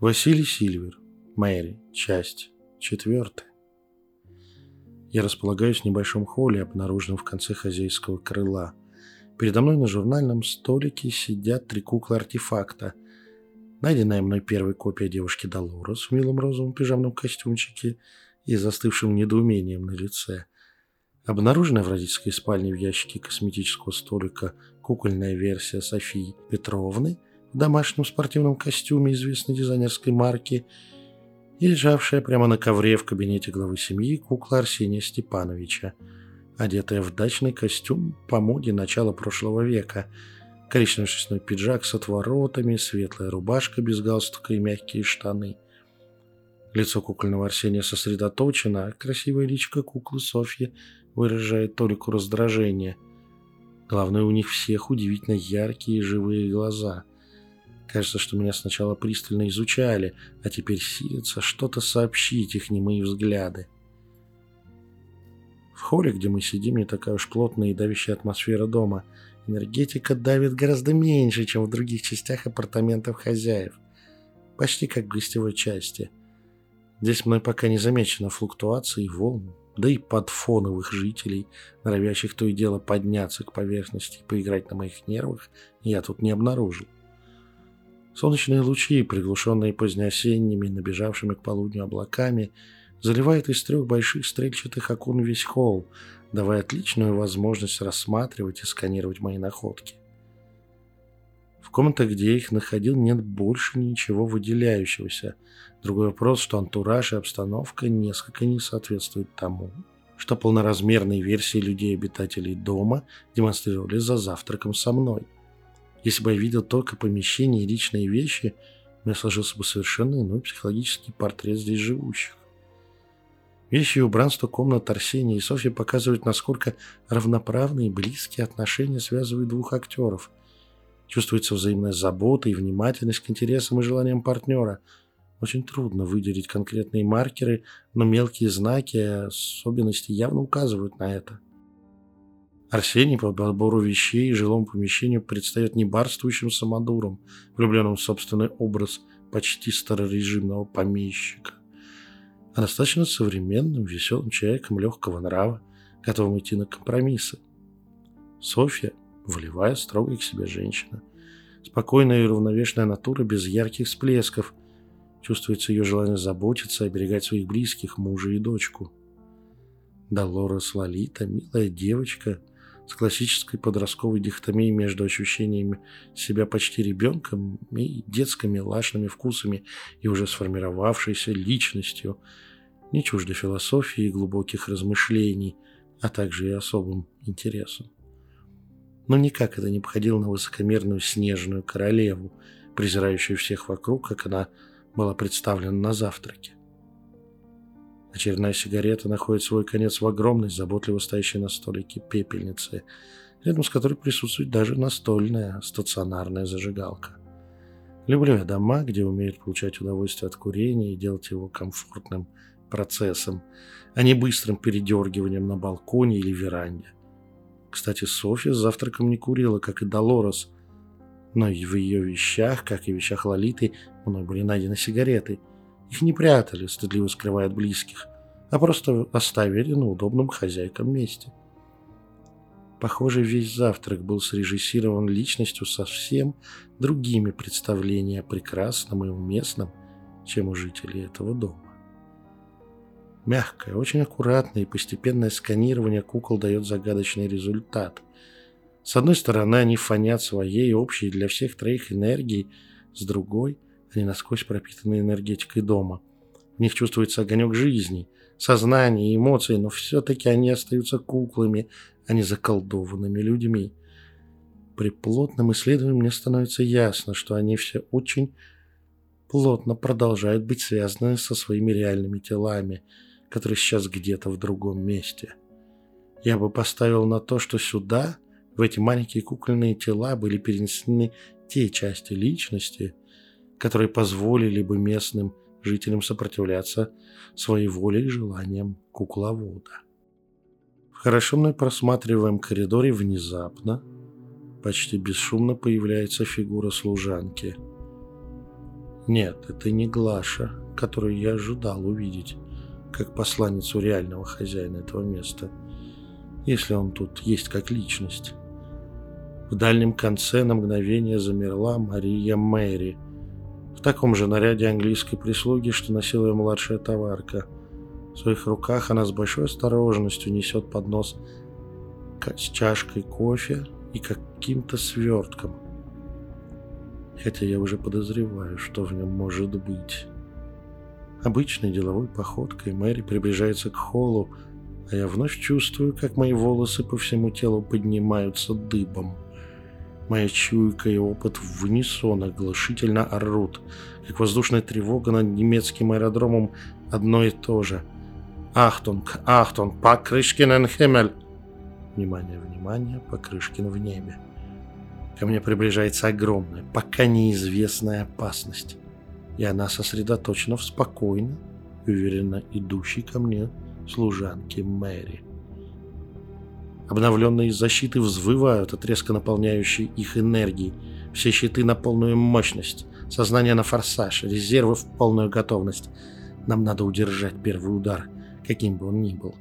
Василий Сильвер. Мэри. Часть четвертая. Я располагаюсь в небольшом холле, обнаруженном в конце хозяйского крыла. Передо мной на журнальном столике сидят три куклы-артефакта. Найденная мной первая копия девушки Долорес в милом розовом пижамном костюмчике и застывшим недоумением на лице. Обнаруженная в родительской спальне в ящике косметического столика кукольная версия Софии Петровны – в домашнем спортивном костюме известной дизайнерской марки и лежавшая прямо на ковре в кабинете главы семьи кукла Арсения Степановича, одетая в дачный костюм по моде начала прошлого века, коричневый шерстяной пиджак с отворотами, светлая рубашка без галстука и мягкие штаны. Лицо кукольного Арсения сосредоточено, а красивая личка куклы Софьи выражает толику раздражения. Главное, у них всех удивительно яркие и живые глаза – Кажется, что меня сначала пристально изучали, а теперь силятся что-то сообщить их немые взгляды. В холле, где мы сидим, не такая уж плотная и давящая атмосфера дома. Энергетика давит гораздо меньше, чем в других частях апартаментов хозяев. Почти как в гостевой части. Здесь мной пока не замечено флуктуации волн, да и подфоновых жителей, норовящих то и дело подняться к поверхности и поиграть на моих нервах, я тут не обнаружил. Солнечные лучи, приглушенные позднеосенними, набежавшими к полудню облаками, заливают из трех больших стрельчатых окон весь холл, давая отличную возможность рассматривать и сканировать мои находки. В комнатах, где я их находил, нет больше ничего выделяющегося. Другой вопрос, что антураж и обстановка несколько не соответствуют тому, что полноразмерные версии людей-обитателей дома демонстрировали за завтраком со мной – если бы я видел только помещение и личные вещи, у меня сложился бы совершенно иной психологический портрет здесь живущих. Вещи и убранство комнат Арсения и Софьи показывают, насколько равноправные и близкие отношения связывают двух актеров. Чувствуется взаимная забота и внимательность к интересам и желаниям партнера. Очень трудно выделить конкретные маркеры, но мелкие знаки особенности явно указывают на это. Арсений по подбору вещей и жилому помещению предстает не барствующим самодуром, влюбленным в собственный образ почти старорежимного помещика, а достаточно современным, веселым человеком легкого нрава, готовым идти на компромиссы. Софья – волевая, строгая к себе женщина. Спокойная и равновешенная натура без ярких всплесков. Чувствуется ее желание заботиться, оберегать своих близких, мужа и дочку. Долорес Лолита – милая девочка – с классической подростковой дихотомией между ощущениями себя почти ребенком и детскими лашными вкусами и уже сформировавшейся личностью, не чуждо философии и глубоких размышлений, а также и особым интересом. Но никак это не походило на высокомерную снежную королеву, презирающую всех вокруг, как она была представлена на завтраке. Очередная сигарета находит свой конец в огромной, заботливо стоящей на столике пепельнице, рядом с которой присутствует даже настольная стационарная зажигалка. Люблю я дома, где умеют получать удовольствие от курения и делать его комфортным процессом, а не быстрым передергиванием на балконе или веранде. Кстати, Софья с завтраком не курила, как и Долорес, но и в ее вещах, как и в вещах Лолиты, мной были найдены сигареты – их не прятали, стыдливо скрывая от близких, а просто оставили на удобном хозяйкам месте. Похоже, весь завтрак был срежиссирован личностью совсем другими представлениями о прекрасном и уместном, чем у жителей этого дома. Мягкое, очень аккуратное и постепенное сканирование кукол дает загадочный результат. С одной стороны, они фонят своей общей для всех троих энергией, с другой – они насквозь пропитаны энергетикой дома. В них чувствуется огонек жизни, сознания и эмоций, но все-таки они остаются куклами, а не заколдованными людьми. При плотном исследовании мне становится ясно, что они все очень плотно продолжают быть связаны со своими реальными телами, которые сейчас где-то в другом месте. Я бы поставил на то, что сюда, в эти маленькие кукольные тела, были перенесены те части личности, которые позволили бы местным жителям сопротивляться своей воле и желаниям кукловода. В хорошо мной просматриваемом коридоре внезапно, почти бесшумно появляется фигура служанки. Нет, это не Глаша, которую я ожидал увидеть, как посланницу реального хозяина этого места, если он тут есть как личность. В дальнем конце на мгновение замерла Мария Мэри, в таком же наряде английской прислуги, что носила ее младшая товарка. В своих руках она с большой осторожностью несет поднос с чашкой кофе и каким-то свертком. Хотя я уже подозреваю, что в нем может быть. Обычной деловой походкой Мэри приближается к холлу, а я вновь чувствую, как мои волосы по всему телу поднимаются дыбом. Моя чуйка и опыт в унисон оглушительно орут, как воздушная тревога над немецким аэродромом одно и то же. «Achtung! Achtung! Pokryschkin im Himmel!» Внимание, внимание, Покрышкин в небе. Ко мне приближается огромная, пока неизвестная опасность и она сосредоточена в спокойно уверенно идущей ко мне служанке Мэри. Обновленные защиты взвывают от резко наполняющей их энергии. Все щиты на полную мощность, сознание на форсаж, резервы в полную готовность. Нам надо удержать первый удар, каким бы он ни был.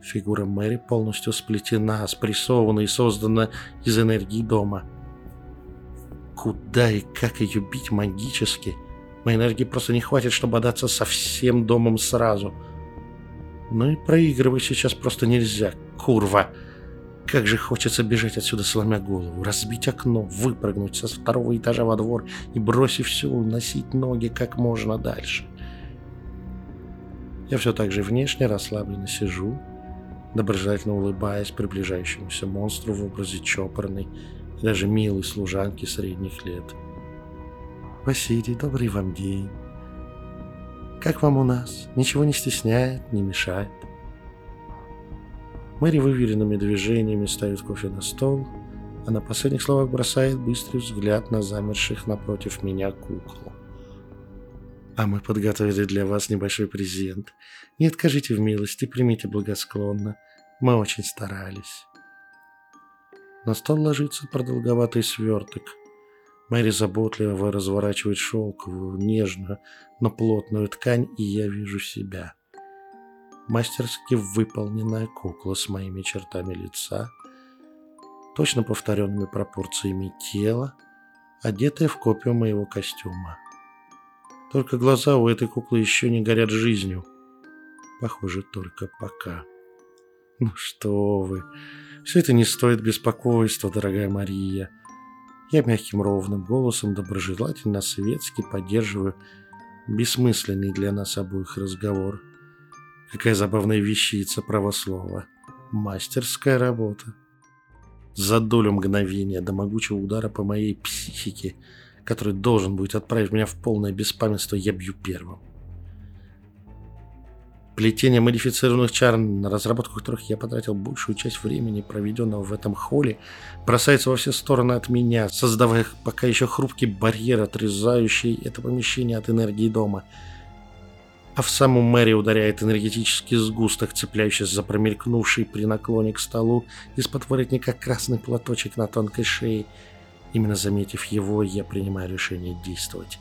Фигура Мэри полностью сплетена, спрессована и создана из энергии дома. Куда и как ее бить магически – Моей энергии просто не хватит, чтобы отдаться со всем домом сразу. Ну и проигрывать сейчас просто нельзя. Курва! Как же хочется бежать отсюда, сломя голову, разбить окно, выпрыгнуть со второго этажа во двор и, бросив все, уносить ноги как можно дальше. Я все так же внешне расслабленно сижу, доброжелательно улыбаясь приближающемуся монстру в образе чопорной и даже милой служанки средних лет – Василий, добрый вам день. Как вам у нас? Ничего не стесняет, не мешает. Мэри выверенными движениями ставит кофе на стол, а на последних словах бросает быстрый взгляд на замерших напротив меня кукол. А мы подготовили для вас небольшой презент. Не откажите в милости, примите благосклонно. Мы очень старались. На стол ложится продолговатый сверток – Мэри заботливо разворачивает шелковую, нежную, но плотную ткань, и я вижу себя. Мастерски выполненная кукла с моими чертами лица, точно повторенными пропорциями тела, одетая в копию моего костюма. Только глаза у этой куклы еще не горят жизнью. Похоже, только пока. Ну что вы, все это не стоит беспокойства, дорогая Мария. Я мягким ровным голосом доброжелательно светски поддерживаю бессмысленный для нас обоих разговор. Какая забавная вещица правослова. Мастерская работа. За долю мгновения до могучего удара по моей психике, который должен будет отправить меня в полное беспамятство, я бью первым. Плетение модифицированных чар, на разработку которых я потратил большую часть времени, проведенного в этом холле, бросается во все стороны от меня, создавая пока еще хрупкий барьер, отрезающий это помещение от энергии дома. А в саму Мэри ударяет энергетический сгусток, цепляющийся за промелькнувший при наклоне к столу из-под воротника красный платочек на тонкой шее. Именно заметив его, я принимаю решение действовать.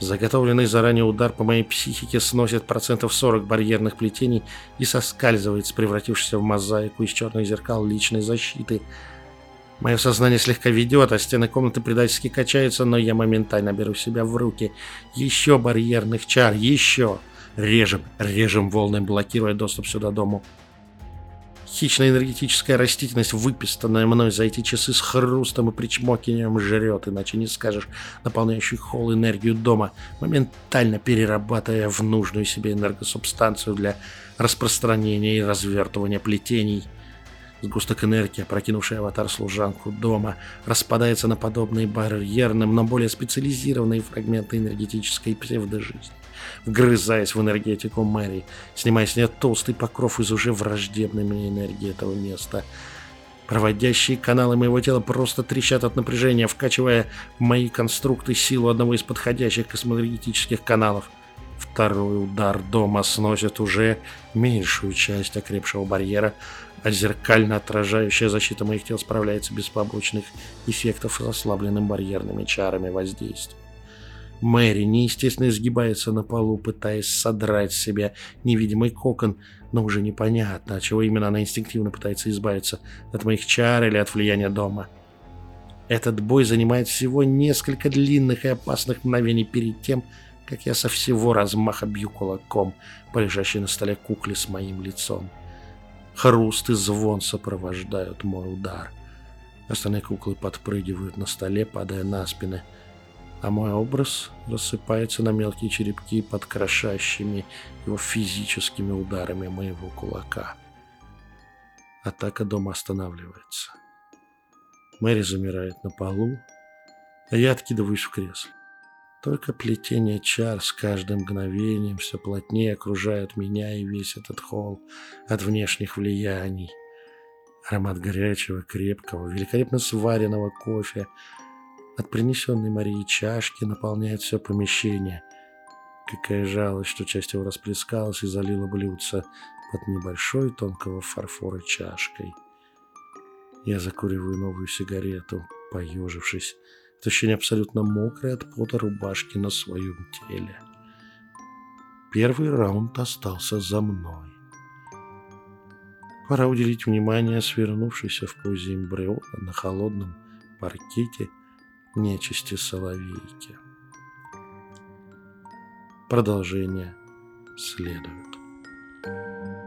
Заготовленный заранее удар по моей психике сносит процентов 40 барьерных плетений и соскальзывает, превратившись в мозаику из черных зеркал личной защиты. Мое сознание слегка ведет, а стены комнаты предательски качаются, но я моментально беру себя в руки. Еще барьерных чар, еще! Режем, режем волны, блокируя доступ сюда дому. Хищная энергетическая растительность, выпистанная мной за эти часы с хрустом и причмокиванием жрет, иначе не скажешь, наполняющий холл энергию дома, моментально перерабатывая в нужную себе энергосубстанцию для распространения и развертывания плетений. Сгусток энергии, опрокинувший аватар-служанку дома, распадается на подобные барьерным, но более специализированные фрагменты энергетической псевдожизни вгрызаясь в энергетику Мэри, снимая с нее толстый покров из уже враждебной мне энергии этого места. Проводящие каналы моего тела просто трещат от напряжения, вкачивая в мои конструкты силу одного из подходящих космоэнергетических каналов. Второй удар дома сносит уже меньшую часть окрепшего барьера, а зеркально отражающая защита моих тел справляется без побочных эффектов с ослабленным барьерными чарами воздействия. Мэри неестественно изгибается на полу, пытаясь содрать с себя невидимый кокон, но уже непонятно, от чего именно она инстинктивно пытается избавиться, от моих чар или от влияния дома. Этот бой занимает всего несколько длинных и опасных мгновений перед тем, как я со всего размаха бью кулаком по лежащей на столе кукле с моим лицом. Хруст и звон сопровождают мой удар. Остальные куклы подпрыгивают на столе, падая на спины – а мой образ рассыпается на мелкие черепки под крошащими его физическими ударами моего кулака. Атака дома останавливается. Мэри замирает на полу, а я откидываюсь в кресло. Только плетение чар с каждым мгновением все плотнее окружает меня и весь этот холл от внешних влияний. Аромат горячего, крепкого, великолепно сваренного кофе – от принесенной Марии чашки наполняет все помещение. Какая жалость, что часть его расплескалась и залила блюдце под небольшой тонкого фарфора чашкой. Я закуриваю новую сигарету, поежившись. Ощущение абсолютно мокрое от пота рубашки на своем теле. Первый раунд остался за мной. Пора уделить внимание свернувшейся в позе эмбриона на холодном паркете – нечисти соловейки. Продолжение следует.